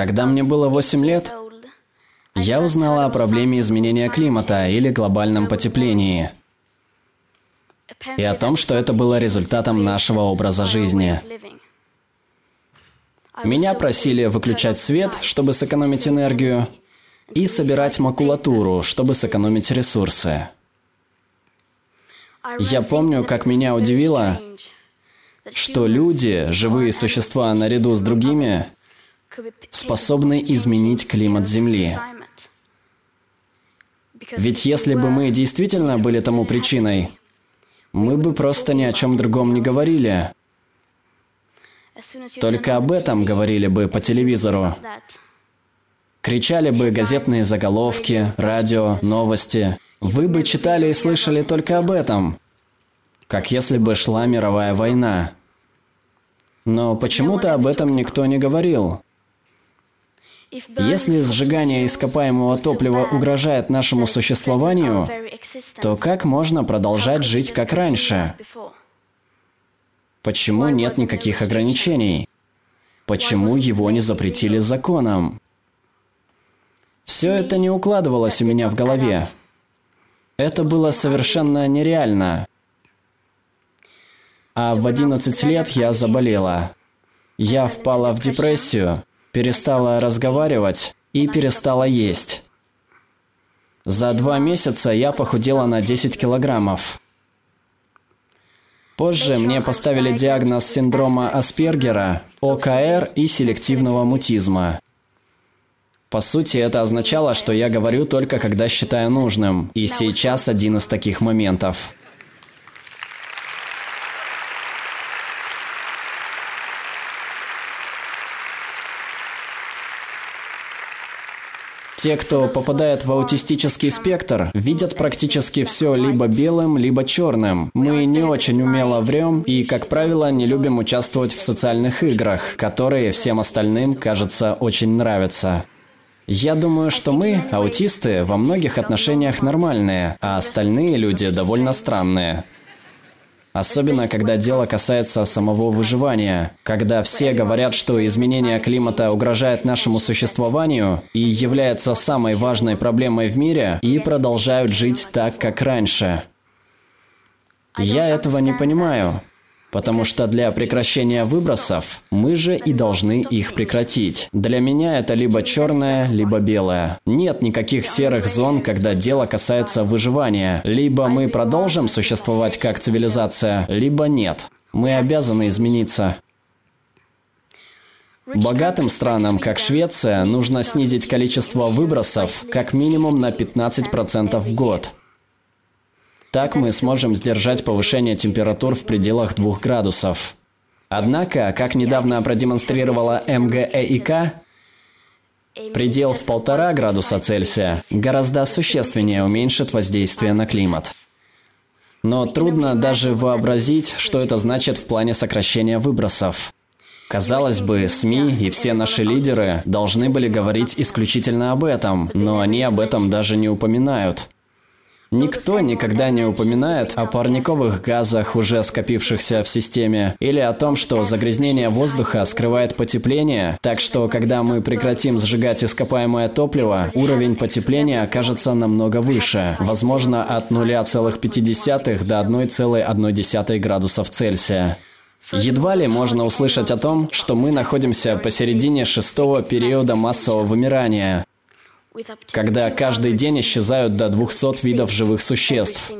Когда мне было 8 лет, я узнала о проблеме изменения климата или глобальном потеплении. И о том, что это было результатом нашего образа жизни. Меня просили выключать свет, чтобы сэкономить энергию, и собирать макулатуру, чтобы сэкономить ресурсы. Я помню, как меня удивило, что люди, живые существа наряду с другими, способны изменить климат Земли. Ведь если бы мы действительно были тому причиной, мы бы просто ни о чем другом не говорили. Только об этом говорили бы по телевизору. Кричали бы газетные заголовки, радио, новости. Вы бы читали и слышали только об этом. Как если бы шла мировая война. Но почему-то об этом никто не говорил. Если сжигание ископаемого топлива угрожает нашему существованию, то как можно продолжать жить как раньше? Почему нет никаких ограничений? Почему его не запретили законом? Все это не укладывалось у меня в голове. Это было совершенно нереально. А в 11 лет я заболела. Я впала в депрессию, перестала разговаривать и перестала есть. За два месяца я похудела на 10 килограммов. Позже мне поставили диагноз синдрома Аспергера, ОКР и селективного мутизма. По сути, это означало, что я говорю только когда считаю нужным. И сейчас один из таких моментов. Те, кто попадает в аутистический спектр, видят практически все либо белым, либо черным. Мы не очень умело врем и, как правило, не любим участвовать в социальных играх, которые всем остальным, кажется, очень нравятся. Я думаю, что мы, аутисты, во многих отношениях нормальные, а остальные люди довольно странные. Особенно, когда дело касается самого выживания. Когда все говорят, что изменение климата угрожает нашему существованию и является самой важной проблемой в мире, и продолжают жить так, как раньше. Я этого не понимаю. Потому что для прекращения выбросов мы же и должны их прекратить. Для меня это либо черное, либо белое. Нет никаких серых зон, когда дело касается выживания. Либо мы продолжим существовать как цивилизация, либо нет. Мы обязаны измениться. Богатым странам, как Швеция, нужно снизить количество выбросов как минимум на 15% в год. Так мы сможем сдержать повышение температур в пределах 2 градусов. Однако, как недавно продемонстрировала МГЭИК, предел в полтора градуса Цельсия гораздо существеннее уменьшит воздействие на климат. Но трудно даже вообразить, что это значит в плане сокращения выбросов. Казалось бы, СМИ и все наши лидеры должны были говорить исключительно об этом, но они об этом даже не упоминают. Никто никогда не упоминает о парниковых газах, уже скопившихся в системе, или о том, что загрязнение воздуха скрывает потепление, так что когда мы прекратим сжигать ископаемое топливо, уровень потепления окажется намного выше, возможно от 0,5 до 1,1 градусов Цельсия. Едва ли можно услышать о том, что мы находимся посередине шестого периода массового вымирания, когда каждый день исчезают до 200 видов живых существ,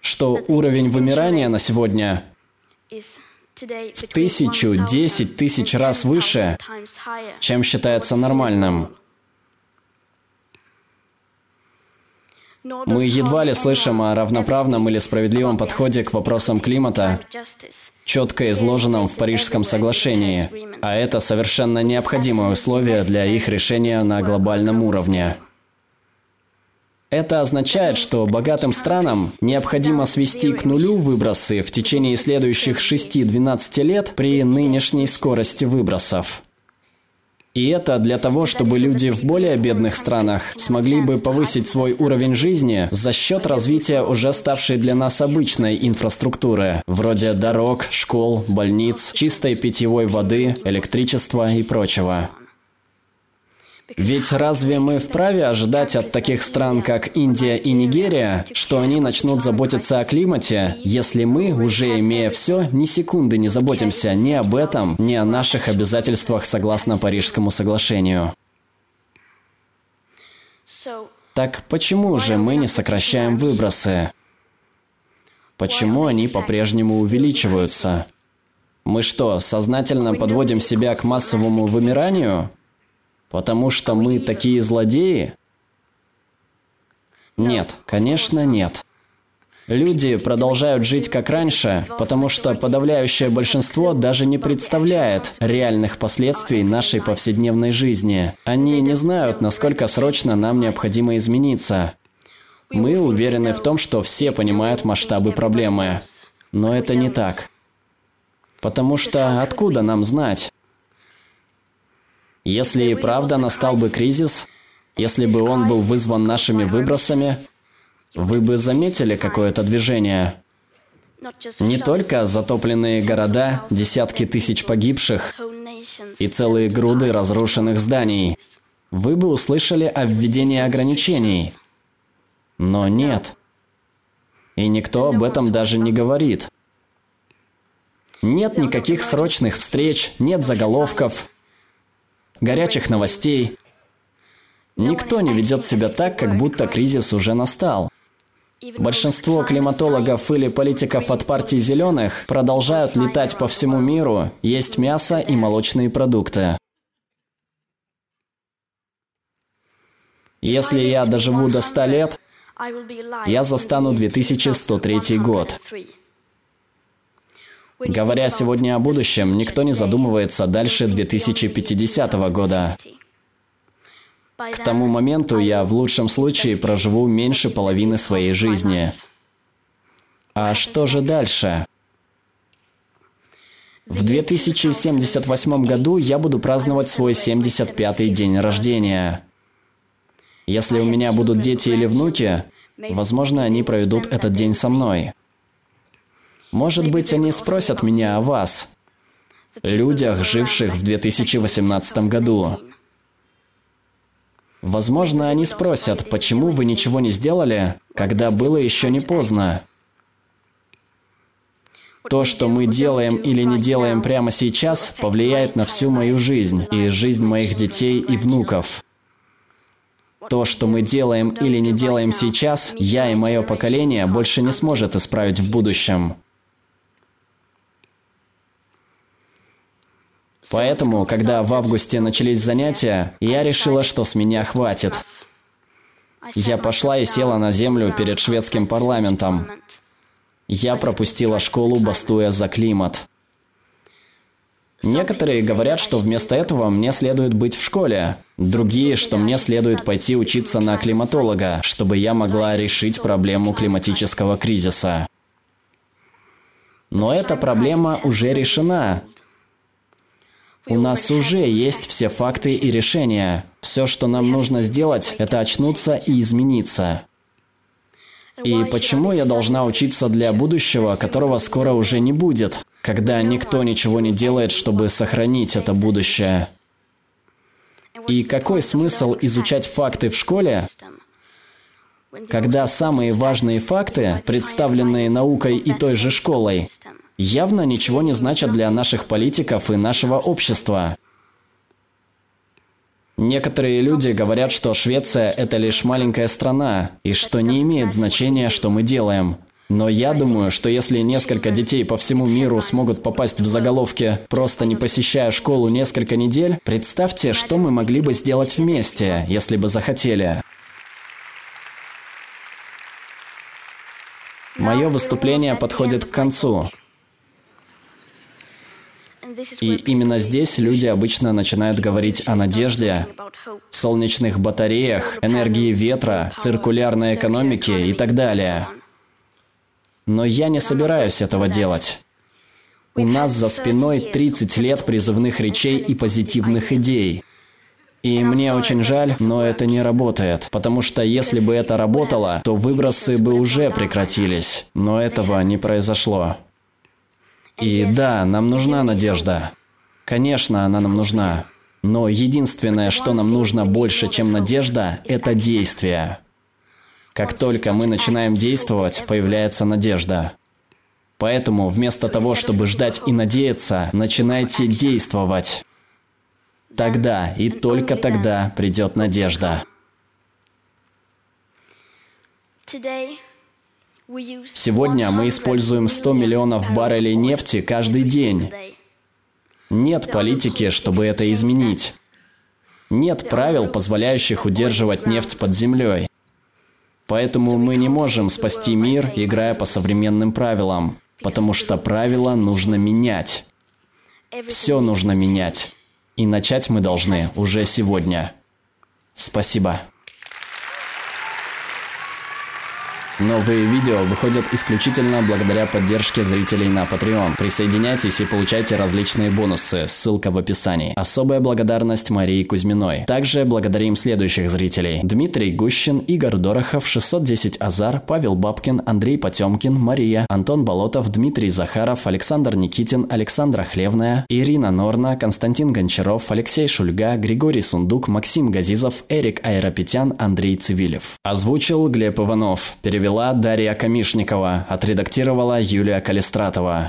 что уровень вымирания на сегодня в тысячу, десять тысяч раз выше, чем считается нормальным. Мы едва ли слышим о равноправном или справедливом подходе к вопросам климата, четко изложенном в Парижском соглашении, а это совершенно необходимое условие для их решения на глобальном уровне. Это означает, что богатым странам необходимо свести к нулю выбросы в течение следующих 6-12 лет при нынешней скорости выбросов. И это для того, чтобы люди в более бедных странах смогли бы повысить свой уровень жизни за счет развития уже ставшей для нас обычной инфраструктуры, вроде дорог, школ, больниц, чистой питьевой воды, электричества и прочего. Ведь разве мы вправе ожидать от таких стран, как Индия и Нигерия, что они начнут заботиться о климате, если мы, уже имея все, ни секунды не заботимся ни об этом, ни о наших обязательствах согласно Парижскому соглашению? Так почему же мы не сокращаем выбросы? Почему они по-прежнему увеличиваются? Мы что, сознательно подводим себя к массовому вымиранию? Потому что мы такие злодеи? Нет, конечно нет. Люди продолжают жить как раньше, потому что подавляющее большинство даже не представляет реальных последствий нашей повседневной жизни. Они не знают, насколько срочно нам необходимо измениться. Мы уверены в том, что все понимают масштабы проблемы. Но это не так. Потому что откуда нам знать? Если и правда настал бы кризис, если бы он был вызван нашими выбросами, вы бы заметили какое-то движение. Не только затопленные города, десятки тысяч погибших и целые груды разрушенных зданий. Вы бы услышали о введении ограничений. Но нет. И никто об этом даже не говорит. Нет никаких срочных встреч, нет заголовков, горячих новостей. Никто не ведет себя так, как будто кризис уже настал. Большинство климатологов или политиков от партии зеленых продолжают летать по всему миру, есть мясо и молочные продукты. Если я доживу до 100 лет, я застану 2103 год. Говоря сегодня о будущем, никто не задумывается дальше 2050 года. К тому моменту я в лучшем случае проживу меньше половины своей жизни. А что же дальше? В 2078 году я буду праздновать свой 75-й день рождения. Если у меня будут дети или внуки, возможно, они проведут этот день со мной. Может быть, они спросят меня о вас, людях, живших в 2018 году. Возможно, они спросят, почему вы ничего не сделали, когда было еще не поздно. То, что мы делаем или не делаем прямо сейчас, повлияет на всю мою жизнь и жизнь моих детей и внуков. То, что мы делаем или не делаем сейчас, я и мое поколение больше не сможет исправить в будущем. Поэтому, когда в августе начались занятия, я решила, что с меня хватит. Я пошла и села на землю перед шведским парламентом. Я пропустила школу, бастуя за климат. Некоторые говорят, что вместо этого мне следует быть в школе. Другие, что мне следует пойти учиться на климатолога, чтобы я могла решить проблему климатического кризиса. Но эта проблема уже решена. У нас уже есть все факты и решения. Все, что нам нужно сделать, это очнуться и измениться. И почему я должна учиться для будущего, которого скоро уже не будет, когда никто ничего не делает, чтобы сохранить это будущее? И какой смысл изучать факты в школе, когда самые важные факты, представленные наукой и той же школой, явно ничего не значат для наших политиков и нашего общества. Некоторые люди говорят, что Швеция – это лишь маленькая страна, и что не имеет значения, что мы делаем. Но я думаю, что если несколько детей по всему миру смогут попасть в заголовки, просто не посещая школу несколько недель, представьте, что мы могли бы сделать вместе, если бы захотели. Мое выступление подходит к концу. И именно здесь люди обычно начинают говорить о надежде, солнечных батареях, энергии ветра, циркулярной экономике и так далее. Но я не собираюсь этого делать. У нас за спиной 30 лет призывных речей и позитивных идей. И мне очень жаль, но это не работает. Потому что если бы это работало, то выбросы бы уже прекратились. Но этого не произошло. И да, нам нужна надежда. Конечно, она нам нужна. Но единственное, что нам нужно больше, чем надежда, это действие. Как только мы начинаем действовать, появляется надежда. Поэтому вместо того, чтобы ждать и надеяться, начинайте действовать. Тогда и только тогда придет надежда. Сегодня мы используем 100 миллионов баррелей нефти каждый день. Нет политики, чтобы это изменить. Нет правил, позволяющих удерживать нефть под землей. Поэтому мы не можем спасти мир, играя по современным правилам. Потому что правила нужно менять. Все нужно менять. И начать мы должны уже сегодня. Спасибо. Новые видео выходят исключительно благодаря поддержке зрителей на Patreon. Присоединяйтесь и получайте различные бонусы, ссылка в описании. Особая благодарность Марии Кузьминой. Также благодарим следующих зрителей. Дмитрий Гущин, Игорь Дорохов, 610 Азар, Павел Бабкин, Андрей Потемкин, Мария, Антон Болотов, Дмитрий Захаров, Александр Никитин, Александра Хлевная, Ирина Норна, Константин Гончаров, Алексей Шульга, Григорий Сундук, Максим Газизов, Эрик Айропетян, Андрей Цивилев. Озвучил Глеб Иванов. Перевел Перевела Дарья Камишникова, отредактировала Юлия Калистратова.